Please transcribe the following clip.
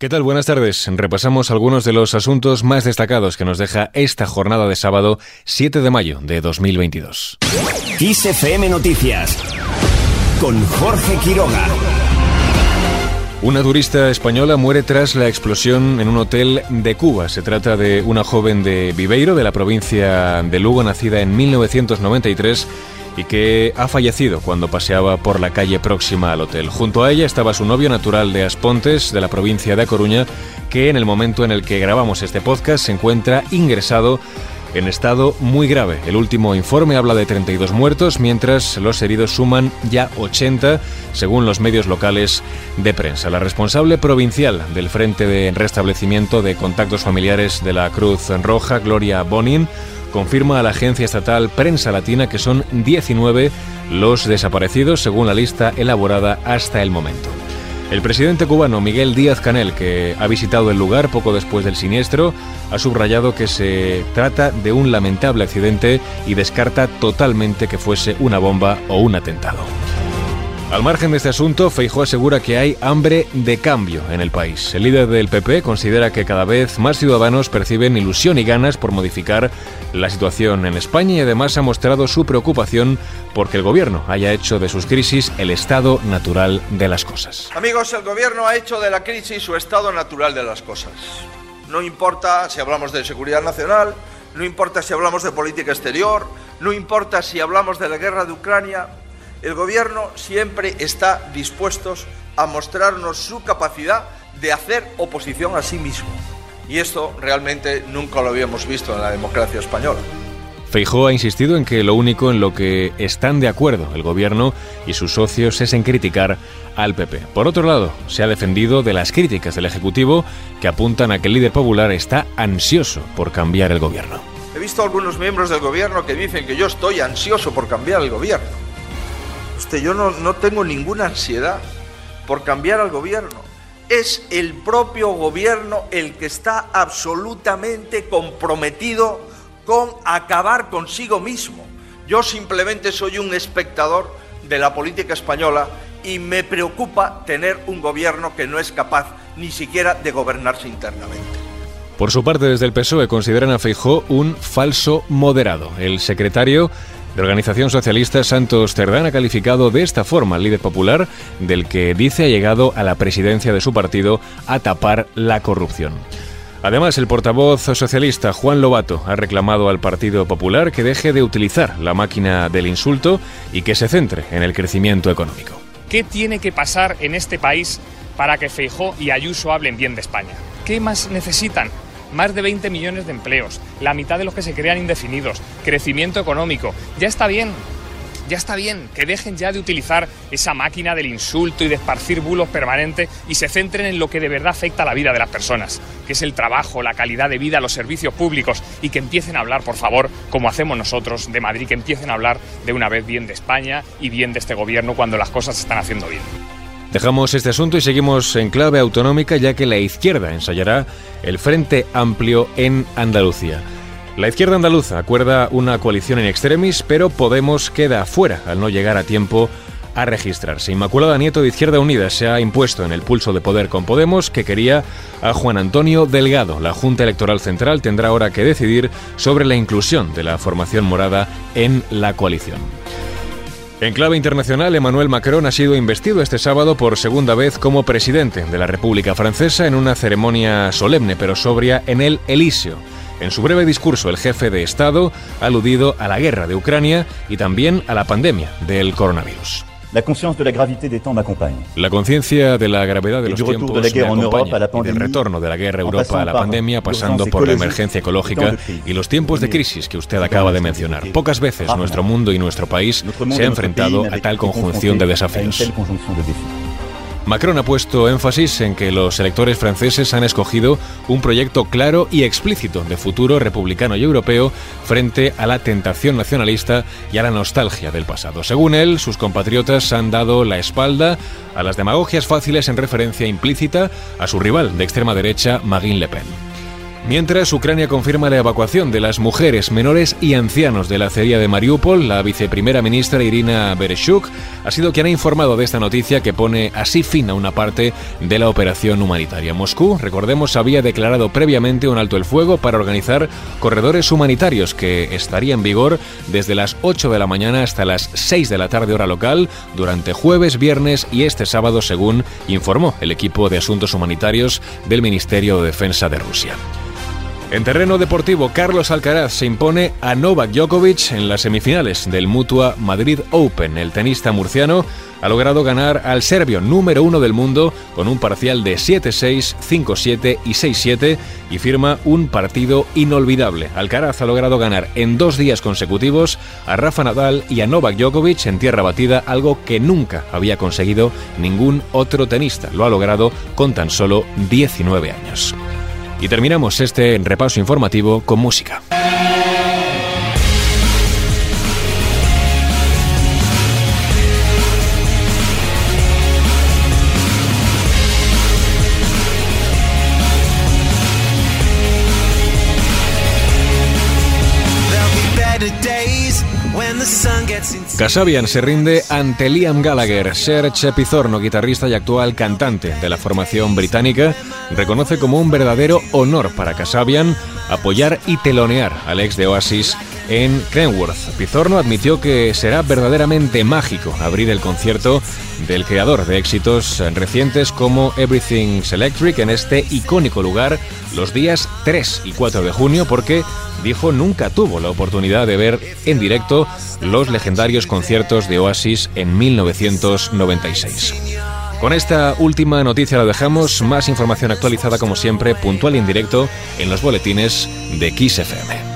¿Qué tal? Buenas tardes. Repasamos algunos de los asuntos más destacados que nos deja esta jornada de sábado 7 de mayo de 2022. XFM Noticias con Jorge Quiroga. Una turista española muere tras la explosión en un hotel de Cuba. Se trata de una joven de Viveiro, de la provincia de Lugo, nacida en 1993 y que ha fallecido cuando paseaba por la calle próxima al hotel. Junto a ella estaba su novio natural de Aspontes, de la provincia de A Coruña, que en el momento en el que grabamos este podcast se encuentra ingresado en estado muy grave. El último informe habla de 32 muertos, mientras los heridos suman ya 80, según los medios locales de prensa. La responsable provincial del Frente de Restablecimiento de Contactos Familiares de la Cruz Roja, Gloria Bonin, confirma a la agencia estatal Prensa Latina que son 19 los desaparecidos según la lista elaborada hasta el momento. El presidente cubano Miguel Díaz Canel, que ha visitado el lugar poco después del siniestro, ha subrayado que se trata de un lamentable accidente y descarta totalmente que fuese una bomba o un atentado. Al margen de este asunto, Feijó asegura que hay hambre de cambio en el país. El líder del PP considera que cada vez más ciudadanos perciben ilusión y ganas por modificar la situación en España y además ha mostrado su preocupación porque el gobierno haya hecho de sus crisis el estado natural de las cosas. Amigos, el gobierno ha hecho de la crisis su estado natural de las cosas. No importa si hablamos de seguridad nacional, no importa si hablamos de política exterior, no importa si hablamos de la guerra de Ucrania, el Gobierno siempre está dispuesto a mostrarnos su capacidad de hacer oposición a sí mismo. Y esto realmente nunca lo habíamos visto en la democracia española. Feijó ha insistido en que lo único en lo que están de acuerdo el gobierno y sus socios es en criticar al PP. Por otro lado, se ha defendido de las críticas del Ejecutivo que apuntan a que el líder popular está ansioso por cambiar el gobierno. He visto algunos miembros del gobierno que dicen que yo estoy ansioso por cambiar el gobierno. Usted, yo no, no tengo ninguna ansiedad por cambiar al gobierno. Es el propio gobierno el que está absolutamente comprometido con acabar consigo mismo. Yo simplemente soy un espectador de la política española y me preocupa tener un gobierno que no es capaz ni siquiera de gobernarse internamente. Por su parte, desde el PSOE consideran a Feijó un falso moderado. El secretario de Organización Socialista Santos Cerdán ha calificado de esta forma al líder popular, del que dice ha llegado a la presidencia de su partido a tapar la corrupción. Además, el portavoz socialista Juan Lobato ha reclamado al Partido Popular que deje de utilizar la máquina del insulto y que se centre en el crecimiento económico. ¿Qué tiene que pasar en este país para que Feijó y Ayuso hablen bien de España? ¿Qué más necesitan? Más de 20 millones de empleos, la mitad de los que se crean indefinidos, crecimiento económico. Ya está bien, ya está bien, que dejen ya de utilizar esa máquina del insulto y de esparcir bulos permanentes y se centren en lo que de verdad afecta a la vida de las personas, que es el trabajo, la calidad de vida, los servicios públicos y que empiecen a hablar, por favor, como hacemos nosotros de Madrid, que empiecen a hablar de una vez bien de España y bien de este gobierno cuando las cosas se están haciendo bien. Dejamos este asunto y seguimos en clave autonómica ya que la izquierda ensayará el Frente Amplio en Andalucía. La izquierda andaluza acuerda una coalición en extremis, pero Podemos queda fuera al no llegar a tiempo a registrarse. Inmaculada Nieto de Izquierda Unida se ha impuesto en el pulso de poder con Podemos, que quería a Juan Antonio Delgado. La Junta Electoral Central tendrá ahora que decidir sobre la inclusión de la formación morada en la coalición. En clave internacional, Emmanuel Macron ha sido investido este sábado por segunda vez como presidente de la República Francesa en una ceremonia solemne pero sobria en el Elíseo. En su breve discurso, el jefe de Estado ha aludido a la guerra de Ucrania y también a la pandemia del coronavirus. La conciencia de la gravedad des temps m'accompagne. La conciencia de la gravedad de los tiempos me acompaña y del retorno de la guerra a Europa a la pandemia, pasando por la emergencia ecológica y los tiempos de crisis que usted acaba de mencionar. Pocas veces nuestro mundo y nuestro país se ha enfrentado a tal conjunción de desafíos. Macron ha puesto énfasis en que los electores franceses han escogido un proyecto claro y explícito de futuro republicano y europeo frente a la tentación nacionalista y a la nostalgia del pasado. Según él, sus compatriotas han dado la espalda a las demagogias fáciles en referencia implícita a su rival de extrema derecha, Marine Le Pen. Mientras, Ucrania confirma la evacuación de las mujeres, menores y ancianos de la acería de Mariupol, la viceprimera ministra Irina Bereshuk ha sido quien ha informado de esta noticia que pone así fin a una parte de la operación humanitaria. Moscú, recordemos, había declarado previamente un alto el fuego para organizar corredores humanitarios que estaría en vigor desde las 8 de la mañana hasta las 6 de la tarde hora local durante jueves, viernes y este sábado, según informó el equipo de asuntos humanitarios del Ministerio de Defensa de Rusia. En terreno deportivo, Carlos Alcaraz se impone a Novak Djokovic en las semifinales del Mutua Madrid Open. El tenista murciano ha logrado ganar al serbio número uno del mundo con un parcial de 7-6, 5-7 y 6-7 y firma un partido inolvidable. Alcaraz ha logrado ganar en dos días consecutivos a Rafa Nadal y a Novak Djokovic en tierra batida, algo que nunca había conseguido ningún otro tenista. Lo ha logrado con tan solo 19 años. Y terminamos este repaso informativo con música. Kasabian se rinde ante Liam Gallagher. Serge Pizorno, guitarrista y actual cantante de la formación británica, reconoce como un verdadero honor para Kasabian apoyar y telonear al ex de Oasis en Kenworth. Pizorno admitió que será verdaderamente mágico abrir el concierto del creador de éxitos recientes como Everything's Electric en este icónico lugar los días 3 y 4 de junio porque dijo nunca tuvo la oportunidad de ver en directo los legendarios conciertos de Oasis en 1996. Con esta última noticia lo dejamos, más información actualizada como siempre, puntual y en directo en los boletines de Kiss FM.